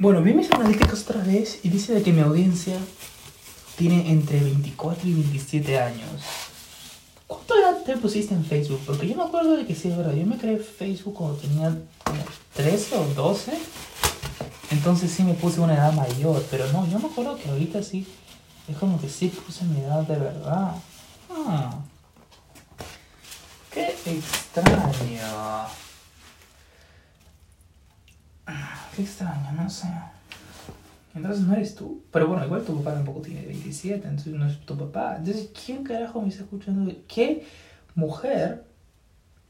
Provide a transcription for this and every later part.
Bueno, vi mis analíticas otra vez y dice de que mi audiencia tiene entre 24 y 27 años. ¿Cuánto edad te pusiste en Facebook? Porque yo me acuerdo de que sí, verdad. Yo me creé Facebook cuando tenía como 13 o 12. Entonces sí me puse una edad mayor. Pero no, yo me acuerdo que ahorita sí. Es como que sí puse mi edad de verdad. Ah. Qué extraño. Qué extraño, no sé. Entonces no eres tú. Pero bueno, igual tu papá tampoco tiene 27, entonces no es tu papá. Entonces, ¿quién carajo me está escuchando? ¿Qué mujer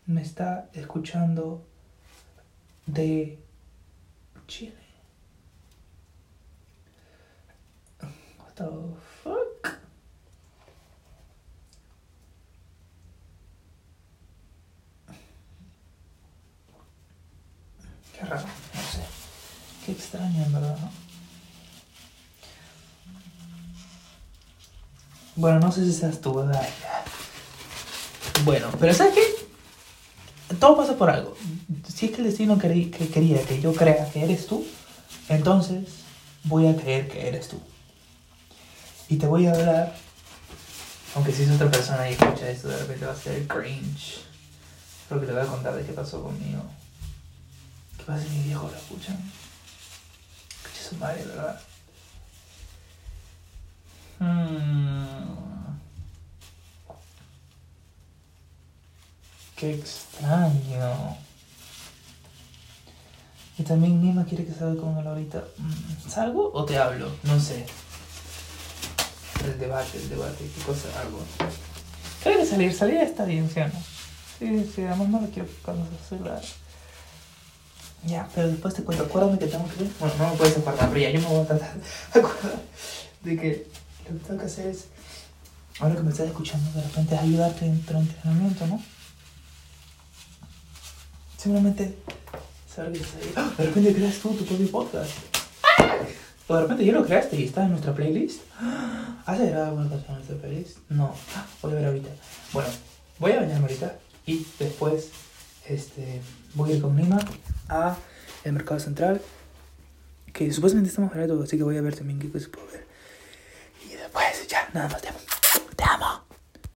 me está escuchando de Chile? What the fuck? Qué raro. Qué extraño, en verdad, ¿no? Bueno, no sé si seas tú, ¿verdad? Bueno, pero ¿sabes qué? Todo pasa por algo. Si es que el destino que quería que yo crea que eres tú, entonces voy a creer que eres tú. Y te voy a hablar, aunque si es otra persona y escucha esto, de repente va a ser cringe. Pero que le voy a contar de qué pasó conmigo. ¿Qué pasa si mi viejo lo? Escucha su ¿verdad? Hmm. Qué extraño. Y también Nima quiere que salga con él ahorita. Mm, ¿Salgo o te hablo? No sé. El debate, el debate, qué cosa hago. Creo que salir, salir está bien, ¿sí o no? Sí, sí, además no lo quiero cuando se. Ya, pero después te cuento, acuérdame que tengo que... Bueno, no me puedes acordar, pero ya yo me voy a tratar de acordar de que lo que tengo que hacer es, ahora que me estás escuchando, de repente es ayudarte en tu entrenamiento, ¿no? Simplemente saber que estás ahí. ¡Ah! De repente creas tú tu propio podcast. O de repente ya lo creaste y está en nuestra playlist. ¿Has agregado alguna canción a nuestra playlist? No. ¡Ah! Voy a ver ahorita. Bueno, voy a bañarme ahorita y después este, voy a ir con Nima a el mercado central. Que supuestamente estamos baratos, así que voy a ver también qué cosas puedo ver. Y después ya, nada más te amo. Te amo.